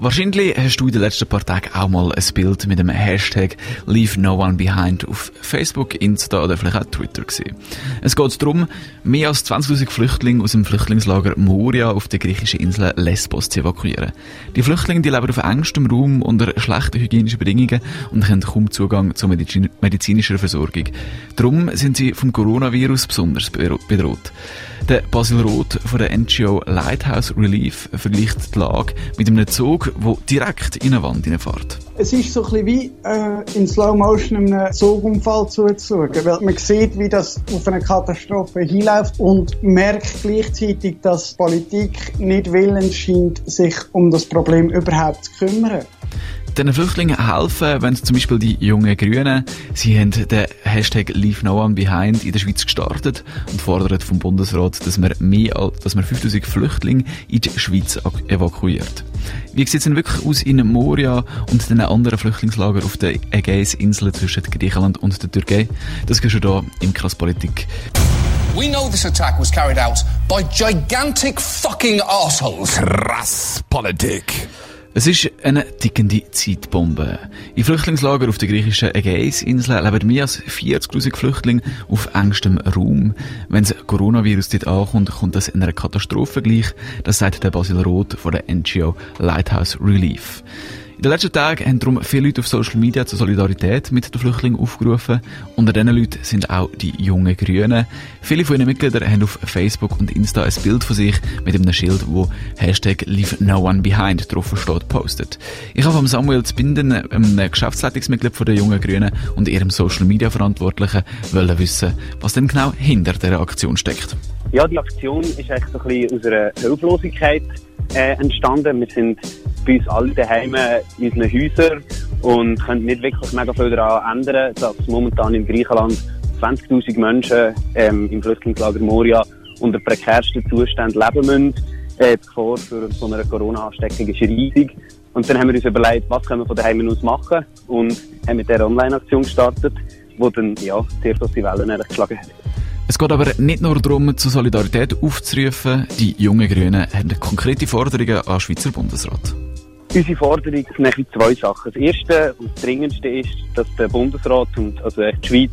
Wahrscheinlich hast du in den letzten paar Tagen auch mal ein Bild mit dem Hashtag Leave No One Behind auf Facebook, Insta oder vielleicht auch Twitter gesehen. Es geht darum, mehr als 20.000 Flüchtlinge aus dem Flüchtlingslager Moria auf der griechischen Insel Lesbos zu evakuieren. Die Flüchtlinge die leben auf engstem Raum unter schlechten hygienischen Bedingungen und haben kaum Zugang zur Medizin medizinischer Versorgung. Darum sind sie vom Coronavirus besonders bedroht. Der Basil Roth von der NGO Lighthouse Relief vergleicht die Lage mit einem Zug, der direkt in eine Wand hineinfährt. Es ist so ein wie äh, in Slow Motion einem Zugunfall zuzuschauen, weil man sieht, wie das auf eine Katastrophe hinläuft und merkt gleichzeitig, dass Politik nicht willens scheint, sich um das Problem überhaupt zu kümmern den Flüchtlingen helfen, wenn zum Beispiel die jungen Grünen, sie haben den Hashtag Leave No One Behind in der Schweiz gestartet und fordern vom Bundesrat, dass man mehr als, dass man 5000 Flüchtlinge in die Schweiz evakuiert. Wie sieht es denn wirklich aus in Moria und den anderen Flüchtlingslagern auf der Ägäisinsel zwischen Griechenland und der Türkei? Das gehört schon hier im Krasspolitik. We know this attack was carried out by gigantic fucking assholes. Krass Politik. Es ist eine tickende Zeitbombe. In Flüchtlingslager auf der griechischen Ägäisinsel leben mehr als 40.000 Flüchtlinge auf engstem Raum. Wenn das Coronavirus dort ankommt, kommt das in einer Katastrophe gleich. Das sagt der Basil Roth von der NGO Lighthouse Relief. In den letzten Tagen haben darum viele Leute auf Social Media zur Solidarität mit den Flüchtlingen aufgerufen. Unter diesen Leuten sind auch die jungen Grünen. Viele von ihren Mitgliedern haben auf Facebook und Insta ein Bild von sich mit einem Schild, wo Hashtag Leave No One Behind drauf steht, postet. Ich habe von Samuel Zbinden, einem Geschäftsleitungsmitglied von der jungen Grünen und ihrem Social Media Verantwortlichen, wollen wissen, was denn genau hinter dieser Aktion steckt. Ja, die Aktion ist eigentlich so ein bisschen aus einer Hilflosigkeit äh, entstanden. Wir sind bei uns alle daheim in unseren Häusern und können nicht wirklich mega viel daran ändern, dass momentan in Griechenland 20.000 Menschen ähm, im Flüchtlingslager Moria unter prekärsten Zuständen leben müssen. Äh, die Gefahr für so eine Corona-Ansteckung ist riesig. Und dann haben wir uns überlegt, was können wir von daheim aus machen und haben mit dieser Online-Aktion gestartet, die dann ja, sehr große Wellen geschlagen hat. Es geht aber nicht nur darum, zur Solidarität aufzurufen. Die jungen Grünen haben konkrete Forderungen an den Schweizer Bundesrat. Unsere Forderung sind zwei Sachen. Das erste und das dringendste ist, dass der Bundesrat und also die Schweiz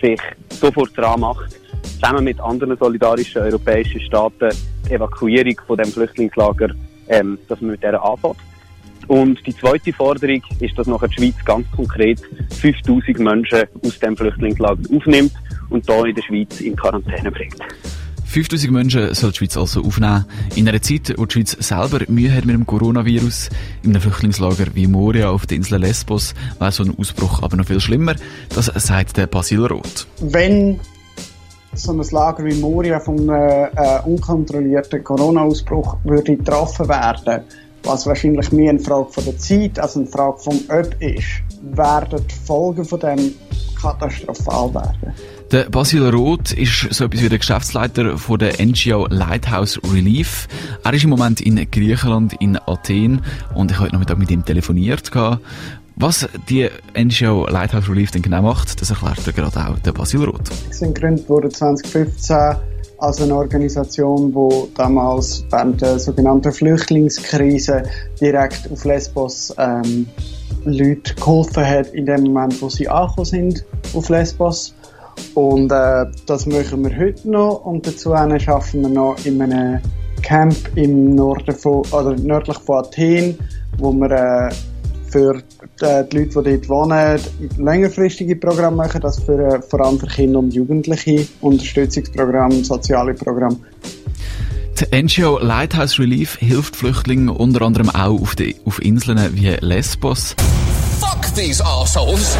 sich sofort dran macht, zusammen mit anderen solidarischen europäischen Staaten die Evakuierung von dem Flüchtlingslager, ähm, dass man mit der anfängt. Und die zweite Forderung ist, dass nachher die Schweiz ganz konkret 5000 Menschen aus dem Flüchtlingslager aufnimmt und hier in der Schweiz in Quarantäne bringt. 5000 Menschen soll die Schweiz also aufnehmen. In einer Zeit, wo die Schweiz selber Mühe hat mit dem Coronavirus, in einem Flüchtlingslager wie Moria auf der Insel Lesbos, wäre so ein Ausbruch aber noch viel schlimmer. Das sagt der Basil Roth. Wenn so ein Lager wie Moria von einem äh, unkontrollierten Corona-Ausbruch würde getroffen werden, was wahrscheinlich mehr eine Frage von der Zeit als eine Frage vom Ob ist, werden die Folgen von dem katastrophal werden. Der Basil Roth ist so etwas wie der Geschäftsleiter von der NGO Lighthouse Relief. Er ist im Moment in Griechenland, in Athen und ich habe heute Nachmittag mit ihm telefoniert. Was die NGO Lighthouse Relief denn genau macht, das erklärt er gerade auch der Basil Roth. Sie sind gegründet worden 2015 als eine Organisation, die damals während der sogenannten Flüchtlingskrise direkt auf Lesbos ähm, Leute geholfen hat in dem Moment, wo sie angekommen sind auf Lesbos. Und äh, das machen wir heute noch und dazu arbeiten wir noch in einem Camp im Norden von, oder nördlich von Athen, wo wir äh, für äh, die Leute, die dort wohnen, längerfristige Programme machen, das für, äh, vor allem für Kinder und Jugendliche, Unterstützungsprogramme, soziale Programme. Die NGO Lighthouse Relief hilft Flüchtlingen unter anderem auch auf, die, auf Inseln wie Lesbos. Fuck these assholes!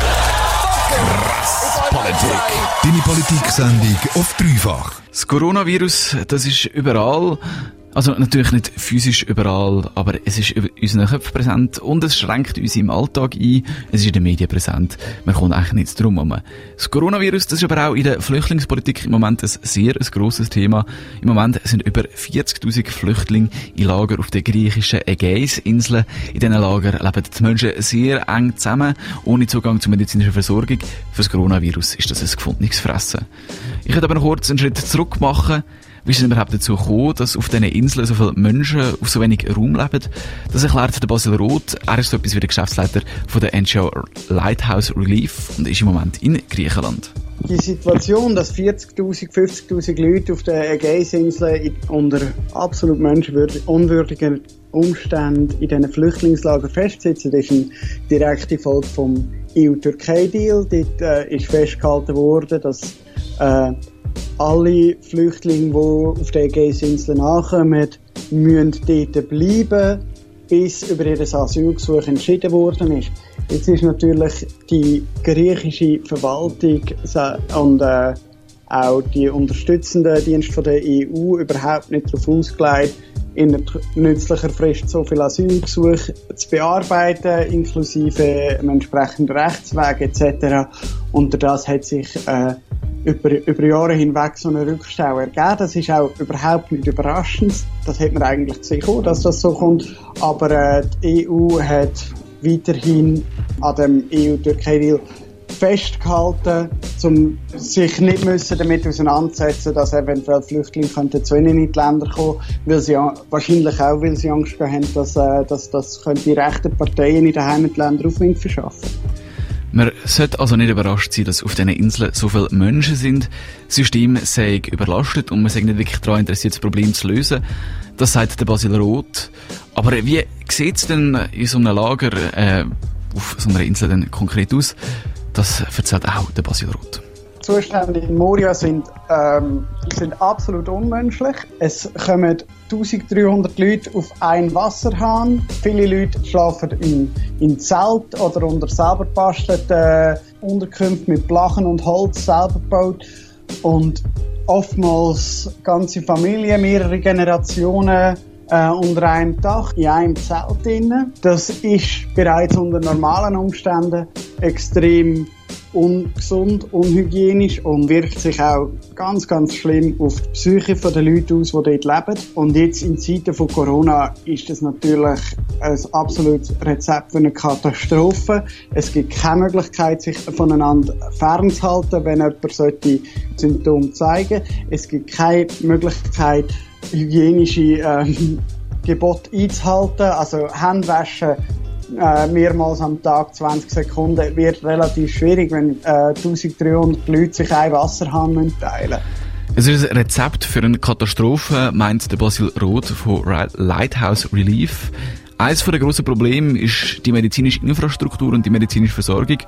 Krass Politik. Deine Politik-Sendung auf dreifach. Das Coronavirus, das ist überall. Also natürlich nicht physisch überall, aber es ist über unseren Köpfen präsent und es schränkt uns im Alltag ein. Es ist in den Medien präsent. Man kommt eigentlich nichts drum herum. Das Coronavirus, das ist aber auch in der Flüchtlingspolitik im Moment ein sehr ein grosses Thema. Im Moment sind über 40.000 Flüchtlinge in Lager auf den griechischen Ägäisinseln. In diesen Lagern leben die Menschen sehr eng zusammen, ohne Zugang zur medizinischen Versorgung. Für das Coronavirus ist das ein gefundenes Fressen. Ich werde aber noch kurz einen Schritt zurück machen. Wie ist es überhaupt dazu gekommen, dass auf diesen Inseln so viele Menschen auf so wenig Raum leben? Das erklärt der Basil Roth. Er ist so etwas wie der Geschäftsleiter von der NGO Lighthouse Relief und ist im Moment in Griechenland. Die Situation, dass 40.000, 50.000 Leute auf den Ägäisinseln unter absolut menschenunwürdigen Umständen in diesen Flüchtlingslagern festsitzen, ist eine direkte Folge vom EU-Türkei-Deal. Dort äh, ist festgehalten worden, dass äh, alle Flüchtlinge, die auf der Ägäisinseln ankommen, müssen dort bleiben, bis über ihr Asylgesuch entschieden worden ist. Jetzt ist natürlich die griechische Verwaltung und äh, auch die unterstützenden Dienste der EU überhaupt nicht darauf ausgelegt, in nützlicher Frist so viel Asylgesuche zu bearbeiten, inklusive einem entsprechenden Rechtsweg etc. Und das hat sich äh, über, über Jahre hinweg so eine Rückstau ergeben. Das ist auch überhaupt nicht überraschend. Das hätte man eigentlich gesehen, dass das so kommt. Aber äh, die EU hat weiterhin an dem EU-Türkei-Deal festgehalten, um sich nicht müssen damit auseinandersetzen, dass eventuell Flüchtlinge könnten zu ihnen in die Länder kommen, weil sie wahrscheinlich auch, weil sie Angst haben, dass, äh, dass das die rechten Parteien in den Heimatländern Aufwind verschaffen. Man sollte also nicht überrascht sein, dass auf diesen Inseln so viele Menschen sind. Das System sei überlastet und man sei nicht wirklich daran interessiert, das Problem zu lösen. Das sagt der Basil Roth. Aber wie sieht es denn in so einem Lager äh, auf so einer Insel denn konkret aus? Das erzählt auch der Basil Roth. Die Zustände in Moria sind, ähm, sind absolut unmenschlich. Es kommen 1300 Leute auf einen Wasserhahn. Viele Leute schlafen in, in Zelt oder unter selber bastelten äh, Unterkünften mit Blachen und Holz selber gebaut. Und oftmals ganze Familien, mehrere Generationen äh, unter einem Dach in einem Zelt drin. Das ist bereits unter normalen Umständen extrem ungesund, unhygienisch und wirkt sich auch ganz, ganz schlimm auf die Psyche der Leute aus, die dort leben. Und jetzt in Zeiten von Corona ist das natürlich ein absolutes Rezept für eine Katastrophe. Es gibt keine Möglichkeit, sich voneinander fernzuhalten, wenn jemand solche Symptome zeigen. Es gibt keine Möglichkeit, hygienische äh, Gebote einzuhalten, also Handwaschen äh, mehrmals am Tag 20 Sekunden wird relativ schwierig, wenn äh, 1300 Leute sich ein Wasserhahn teilen es ist ein Rezept für eine Katastrophe, meint der Basil Roth von Lighthouse Relief. Eines der grossen Probleme ist die medizinische Infrastruktur und die medizinische Versorgung.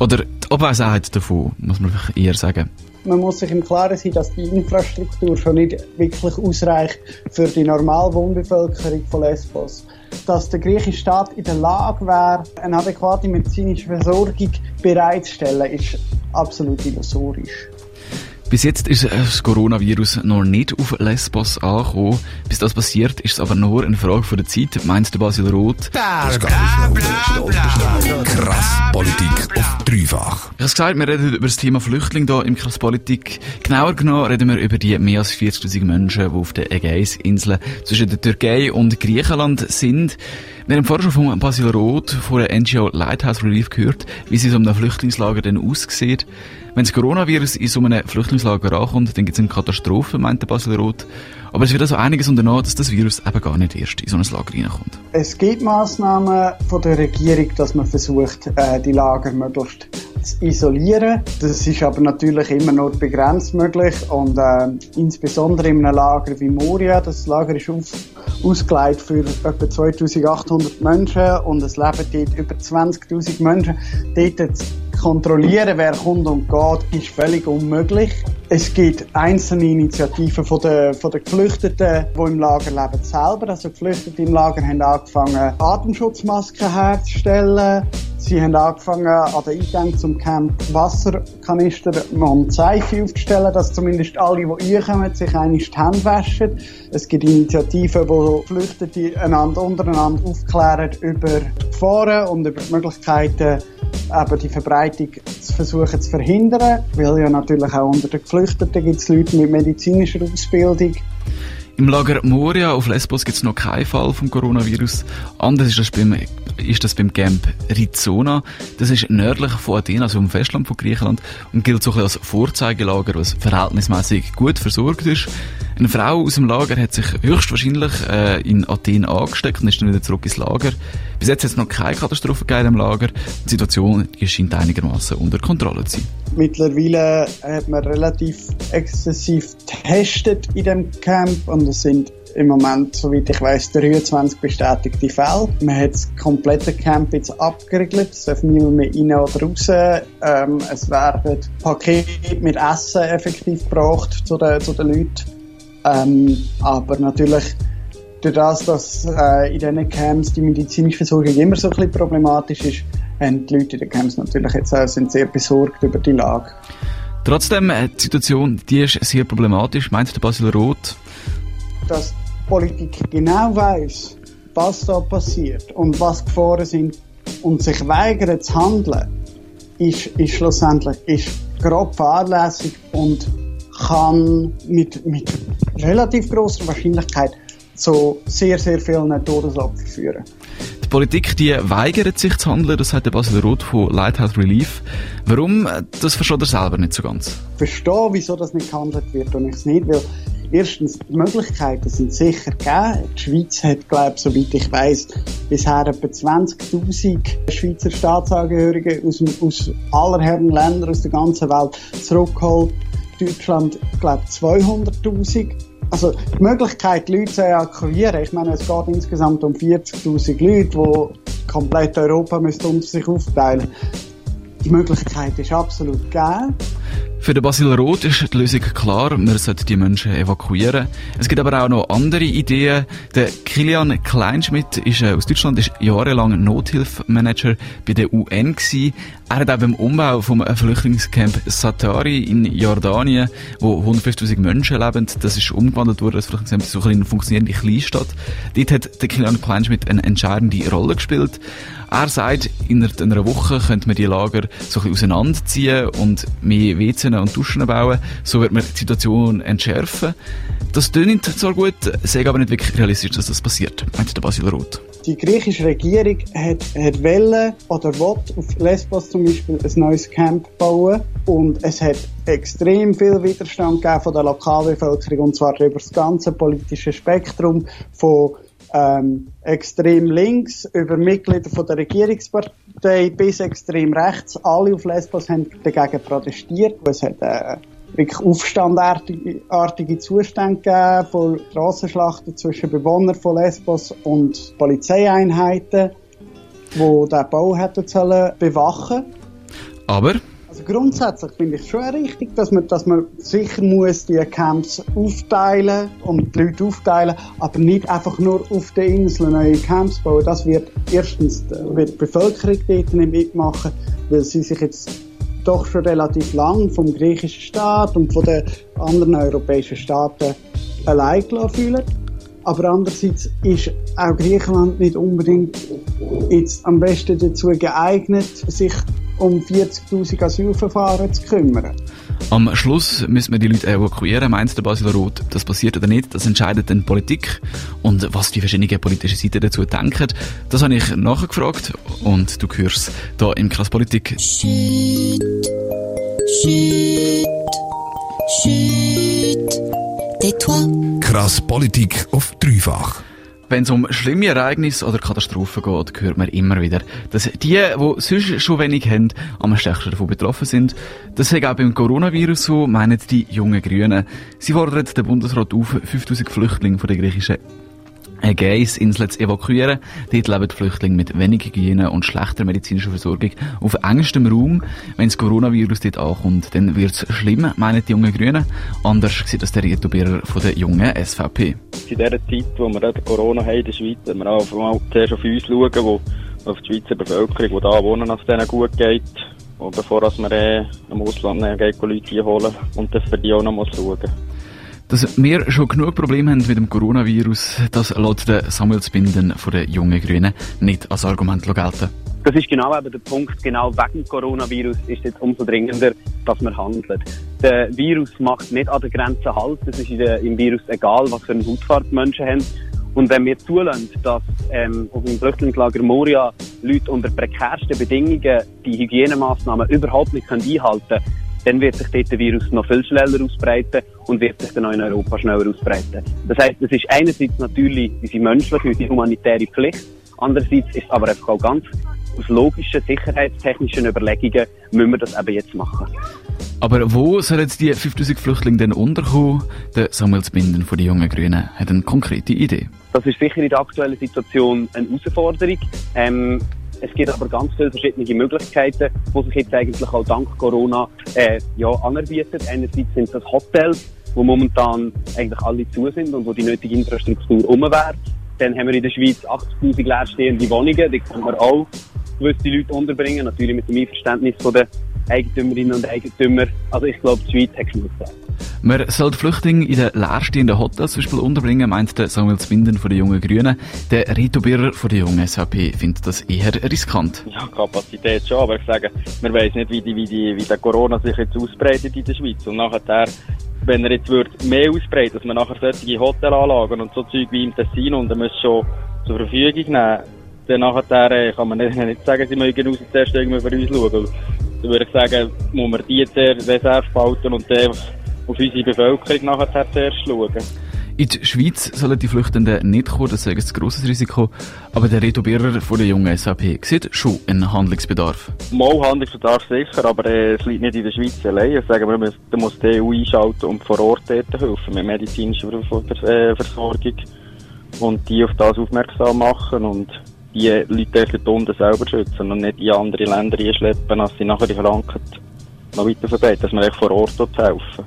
Oder die Abwesenheit davon, muss man eher sagen man muss sich im Klaren sein, dass die Infrastruktur schon nicht wirklich ausreicht für die normale Wohnbevölkerung von Lesbos. Dass der griechische Staat in der Lage wäre, eine adäquate medizinische Versorgung bereitzustellen, ist absolut illusorisch. Bis jetzt ist das Coronavirus noch nicht auf Lesbos angekommen. Bis das passiert, ist es aber nur eine Frage von der Zeit, meint der Basil Roth. Das geht bla, bla, Krass Politik auf dreifach. Ich habe gesagt, wir reden über das Thema Flüchtling hier im Krass Politik. Genauer genommen reden wir über die mehr als 40.000 Menschen, die auf den Ägäisinseln zwischen der Türkei und Griechenland sind. Wir haben vorher schon von Basil Roth von der NGO Lighthouse Relief gehört, wie sie so einem Flüchtlingslager denn aussieht. Wenn das Coronavirus in so einem Flüchtlingslager ankommt, dann gibt es eine Katastrophe, meint der Basil Roth. Aber es wird also einiges unternommen, dass das Virus eben gar nicht erst in so ein Lager reinkommt. Es gibt Massnahmen von der Regierung, dass man versucht, äh, die Lager möglichst zu isolieren. Das ist aber natürlich immer nur begrenzt möglich und äh, insbesondere in einem Lager wie Moria, das Lager ist auf, ausgelegt für etwa 2800 Menschen und es leben dort über 20.000 Menschen. Dort kontrollieren, wer kommt und geht, ist völlig unmöglich. Es gibt einzelne Initiativen von den, von den Geflüchteten, die im Lager leben, selber. Also Geflüchtete im Lager haben angefangen, Atemschutzmasken herzustellen. Sie haben angefangen, an den Eingang zum Camp Wasserkanister und Seife aufzustellen, dass zumindest alle, die reinkommen, sich einmal die Hände waschen. Es gibt Initiativen, wo Geflüchtete einander untereinander aufklären über die Gefahren und über die Möglichkeiten, eben die Verbreitung zu versuchen zu verhindern, weil ja natürlich auch unter den Geflüchteten gibt es Leute mit medizinischer Ausbildung. Im Lager Moria auf Lesbos gibt es noch keinen Fall vom Coronavirus. Anders ist das beim, ist das beim Camp Rizona. Das ist nördlich von Athen, also im Festland von Griechenland, und gilt so ein als Vorzeigelager, was verhältnismäßig gut versorgt ist. Eine Frau aus dem Lager hat sich höchstwahrscheinlich äh, in Athen angesteckt und ist dann wieder zurück ins Lager. Bis jetzt hat es noch keine Katastrophe gegeben im Lager. Die Situation scheint einigermaßen unter Kontrolle zu sein. Mittlerweile hat man relativ exzessiv getestet in dem Camp und es sind im Moment, soweit ich weiß, 23 bestätigte Fälle. Man hat das komplette Camp jetzt abgeriegelt. Es darf niemand mehr rein oder raus. Ähm, es werden Pakete mit Essen effektiv gebracht zu den, zu den Leuten. Ähm, aber natürlich, durch das, dass äh, in diesen Camps die medizinische Versorgung immer so ein bisschen problematisch ist, haben die Leute in den Camps natürlich jetzt auch, sind sehr besorgt über die Lage. Trotzdem, äh, die Situation, die ist sehr problematisch, meint der Basil Roth. Dass Politik genau weiß, was da passiert und was Gefahren sind und sich weigert zu handeln, ist, ist schlussendlich ist grob fahrlässig und kann mit, mit relativ großer Wahrscheinlichkeit zu sehr, sehr vielen Todesopfern führen. Die Politik, die weigert sich zu handeln, das sagt der Basil Roth von Lighthouse Relief. Warum? Das versteht er selber nicht so ganz. Ich verstehe, wieso das nicht gehandelt wird und ich es nicht, weil erstens, die Möglichkeiten sind sicher gegeben. Die Schweiz hat, glaube ich, soweit ich weiß, bisher etwa 20.000 Schweizer Staatsangehörige aus, aus aller Herren Länder aus der ganzen Welt zurückgeholt. Deutschland, glaube ich, 200.000. Also die Möglichkeit, Leute zu evakuieren, ich meine, es geht insgesamt um 40.000 Leute, die komplett Europa unter sich aufteilen Die Möglichkeit ist absolut gegeben. Für den Basil Roth ist die Lösung klar, man sollte die Menschen evakuieren. Es gibt aber auch noch andere Ideen. Der Kilian Kleinschmidt ist äh, aus Deutschland, ist jahrelang Nothilfmanager bei der UN gewesen. Er hat auch beim Umbau vom Flüchtlingscamp Satari in Jordanien, wo 150.000 Menschen leben, das ist umgewandelt worden, das Flüchtlingscamp so eine funktionierende Kleinstadt. Dort hat der Kilian Kleinschmidt eine entscheidende Rolle gespielt. Er sagt, innerhalb einer Woche könnte man die Lager so ein bisschen auseinanderziehen und mehr WC und Duschen bauen. So wird man die Situation entschärfen. Das tönt zwar gut, sei aber nicht wirklich realistisch, dass das passiert, meint der Basil Roth. Die griechische Regierung hat, hat wollen oder will auf Lesbos zum Beispiel ein neues Camp bauen und es hat extrem viel Widerstand gegeben von der Lokalbevölkerung und zwar über das ganze politische Spektrum von ähm, extrem links über Mitglieder von der Regierungspartei bis extrem rechts. Alle auf Lesbos haben dagegen protestiert. Es hat äh, wirklich aufstandartige Zustände gegeben von Strassenschlachten zwischen Bewohnern von Lesbos und Polizeieinheiten, die den Bau hätten sollen bewachen. Aber also grundsätzlich finde ich schon richtig, dass man, dass man sicher muss die Camps aufteilen und die Leute aufteilen, aber nicht einfach nur auf den Inseln neue Camps bauen. Das wird erstens wird die Bevölkerung dort nicht mitmachen, weil sie sich jetzt doch schon relativ lang vom griechischen Staat und von den anderen europäischen Staaten allein fühlen. Aber andererseits ist auch Griechenland nicht unbedingt jetzt am besten dazu geeignet, sich um 40.000 Asylverfahren zu kümmern. Am Schluss müssen wir die Leute evakuieren, meint der Basil Roth. Das passiert oder nicht, das entscheidet dann die Politik. Und was die verschiedenen politischen Seiten dazu denken, das habe ich nachgefragt und du hörst hier im Krass Politik. Shit, shit, shit, tais-toi. Krass Politik auf dreifach. Wenn es um schlimme Ereignisse oder Katastrophen geht, hört man immer wieder, dass die, die sonst schon wenig haben, am stärksten davon betroffen sind. Das ist auch beim Coronavirus so, meinen die jungen Grünen. Sie fordern den Bundesrat auf, 5000 Flüchtlinge von der griechischen Ägäisinsel zu evakuieren. Dort leben die Flüchtlinge mit wenig Hygiene und schlechter medizinischer Versorgung auf engstem Raum. Wenn das Coronavirus dort ankommt, dann wird es schlimm, meinen die jungen Grünen. Anders sieht das der Rito Birrer von der jungen SVP. In dieser Zeit, wo wir Corona haben in der Schweiz, wenn wir auch mal zuerst auf uns schauen, wo auf die Schweizer Bevölkerung, die da wohnen, dass es denen gut geht. Und bevor wir äh, im Ausland äh, Leute holen und das für die auch noch mal schauen. Dass wir schon genug Probleme haben mit dem Coronavirus, das lässt Samuel Spinden von den jungen Grünen nicht als Argument gelten. Das ist genau eben der Punkt. Genau wegen Coronavirus ist es umso dringender, dass man handelt. Der Virus macht nicht an der Grenze Halt. Es ist im Virus egal, was für eine Hautfarbe Menschen haben. Und wenn wir zulassen, dass ähm, auf dem Flüchtlingslager Moria Leute unter prekärsten Bedingungen die Hygienemaßnahmen überhaupt nicht einhalten können, dann wird sich dort der Virus noch viel schneller ausbreiten und wird sich dann auch in Europa schneller ausbreiten. Das heißt, es ist einerseits natürlich unsere menschliche, unsere humanitäre Pflicht, andererseits ist aber einfach auch ganz aus logischen, sicherheitstechnischen Überlegungen müssen wir das eben jetzt machen. Aber wo sollen jetzt die 5000 Flüchtlinge denn unterkommen? Der Samuel Zbinden von den Jungen Grünen hat eine konkrete Idee. Das ist sicher in der aktuellen Situation eine Herausforderung. Ähm, es gibt aber ganz viele verschiedene Möglichkeiten, die sich jetzt eigentlich auch dank Corona äh, ja, anerbieten. Einerseits sind das Hotels, wo momentan eigentlich alle zu sind und wo die nötige Infrastruktur um wäre. Dann haben wir in der Schweiz 80.000 leerstehende Wohnungen, die können wir auch gewisse Leute unterbringen, natürlich mit dem Einverständnis der Eigentümerinnen und Eigentümer. Also ich glaube, die Schweiz hat genug. Man soll die Flüchtlinge in den leerstehenden Hotels zum Beispiel unterbringen, meint der Samuel Zwinden von den Jungen Grünen. Der Rito Birrer von der Jungen SVP findet das eher riskant. Ja, Kapazität schon, aber ich sage, man weiß nicht, wie, die, wie, die, wie der Corona sich jetzt ausbreitet in der Schweiz. Und nachher, wenn er jetzt wird mehr ausbreitet, dass man nachher solche Hotelanlagen und so Zeug wie im Tessin und dann muss schon zur Verfügung nehmen, dann nachher äh, kann man nicht, nicht sagen, sie mögen raus zuerst irgendwie für uns schauen. Dann würde ich sagen, muss man die zuerst Reserve behalten und dann auf unsere Bevölkerung nachher zuerst schauen. In die Schweiz sollen die Flüchtenden nicht kommen, das ist ein grosses Risiko. Aber der Reto Birrer von der jungen SAP sieht schon einen Handlungsbedarf. Mal Handlungsbedarf sicher, aber äh, es liegt nicht in der Schweiz allein. Sagen wir, da muss die EU einschalten und vor Ort helfen mit medizinischer äh, Versorgung und die auf das aufmerksam machen und die Leute dürfen unten selber schützen und nicht in andere Länder einschleppen, als sie nachher die Krankheit noch weiter verbreiten, dass man echt vor Ort helfen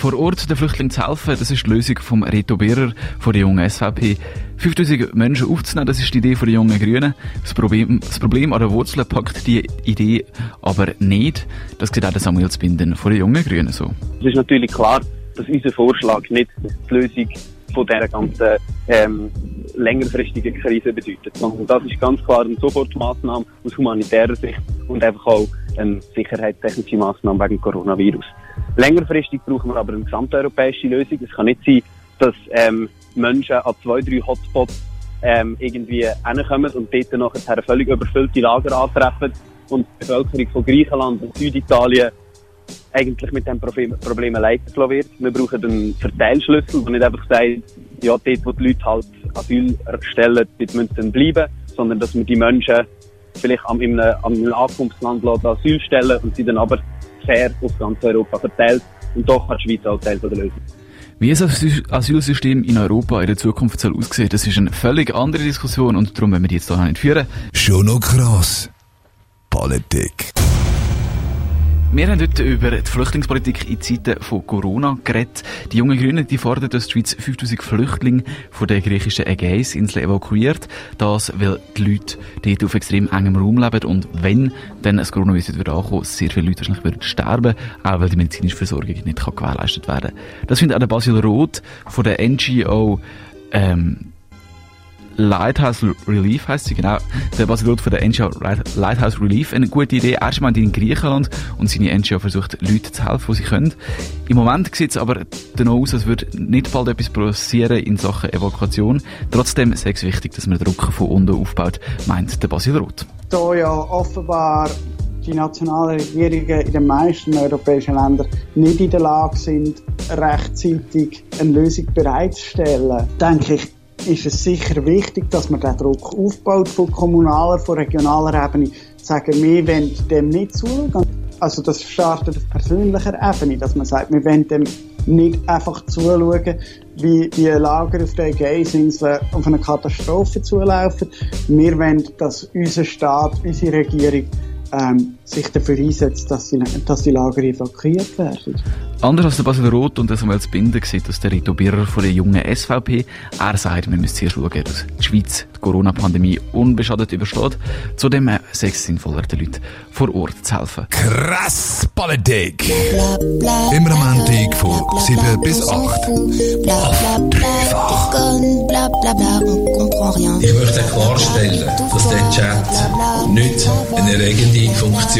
vor Ort den Flüchtlingen zu helfen, das ist die Lösung vom Reto Birrer von der jungen SVP. 5000 Menschen aufzunehmen, das ist die Idee von den jungen Grünen. Das Problem, das Problem an der Wurzel packt die Idee aber nicht. Das sieht auch der Samuel Zbinden von den jungen Grünen so. Es ist natürlich klar, dass unser Vorschlag nicht die Lösung von dieser ganzen ähm, längerfristigen Krise bedeutet, sondern das ist ganz klar eine Sofortmaßnahme aus humanitärer Sicht und einfach auch eine sicherheitstechnische Maßnahme wegen Coronavirus. Längerfristig brauchen wir aber eine gesamteuropäische Lösung. Es kann nicht sein, dass ähm, Menschen an zwei, drei Hotspots ähm, irgendwie hinkommen und dort nachher völlig überfüllte Lager antreffen und die Bevölkerung von Griechenland und Süditalien eigentlich mit dem Problem, Problem leiten wird. Wir brauchen einen Verteilschlüssel, der nicht einfach sagt, ja, dort, wo die Leute halt Asyl stellen, dort müssen sie bleiben, sondern dass wir die Menschen vielleicht an einem, an einem Ankunftsland Asyl stellen und sie dann aber fair auf ganz Europa verteilt. Und doch hat die Schweiz auch Teil der Lösung. Wie das Asylsystem in Europa in der Zukunft soll aussehen, das ist eine völlig andere Diskussion und darum werden wir die jetzt hier nicht führen. Schon noch krass. Politik. Wir haben heute über die Flüchtlingspolitik in Zeiten von Corona geredet. Die jungen Grünen die fordern, dass die Schweiz 5000 Flüchtlinge von der griechischen Ägäisinsel evakuiert. Das, weil die Leute dort auf extrem engem Raum leben und wenn dann das Coronavirus wieder ankommt, sehr viele Leute wahrscheinlich würden sterben, auch weil die medizinische Versorgung nicht gewährleistet werden kann. Das findet auch der Basil Roth von der NGO ähm, Lighthouse Relief heißt sie, genau. Der Basil von der NGO Lighthouse Relief. Eine gute Idee. Erstmal in Griechenland und seine NGO versucht, Leuten zu helfen, wo sie können. Im Moment sieht es aber danach aus, als würde nicht bald etwas passieren in Sachen Evakuation. Trotzdem ist es wichtig, dass man Druck von unten aufbaut, meint der Basil Roth. Da ja offenbar die nationalen Regierungen in den meisten europäischen Ländern nicht in der Lage sind, rechtzeitig eine Lösung bereitzustellen, denke ich, ist es sicher wichtig, dass man den Druck aufbaut von kommunaler, von regionaler Ebene. Sagen, wir wollen dem nicht zuschauen. Also das startet auf persönlicher Ebene, dass man sagt, wir wollen dem nicht einfach zuschauen, wie die Lager auf der Ägäisinsel auf eine Katastrophe zulaufen. Wir wollen, dass unser Staat, unsere Regierung ähm, sich dafür einsetzt, dass die, dass die Lager evakuiert werden. Anders als der Basil Roth und der Samuel Zbinder sieht das der Rito Birrer von der jungen SVP. Er sagt, wir müssen zuerst schauen, dass die Schweiz die Corona-Pandemie unbeschadet übersteht. Zudem sei es sinnvoller, den Leuten vor Ort zu helfen. Krass Politik. Immer am Montag von 7 bis 8. Auf dreifach. Ich möchte klarstellen, dass der Chat nicht eine regende Funktion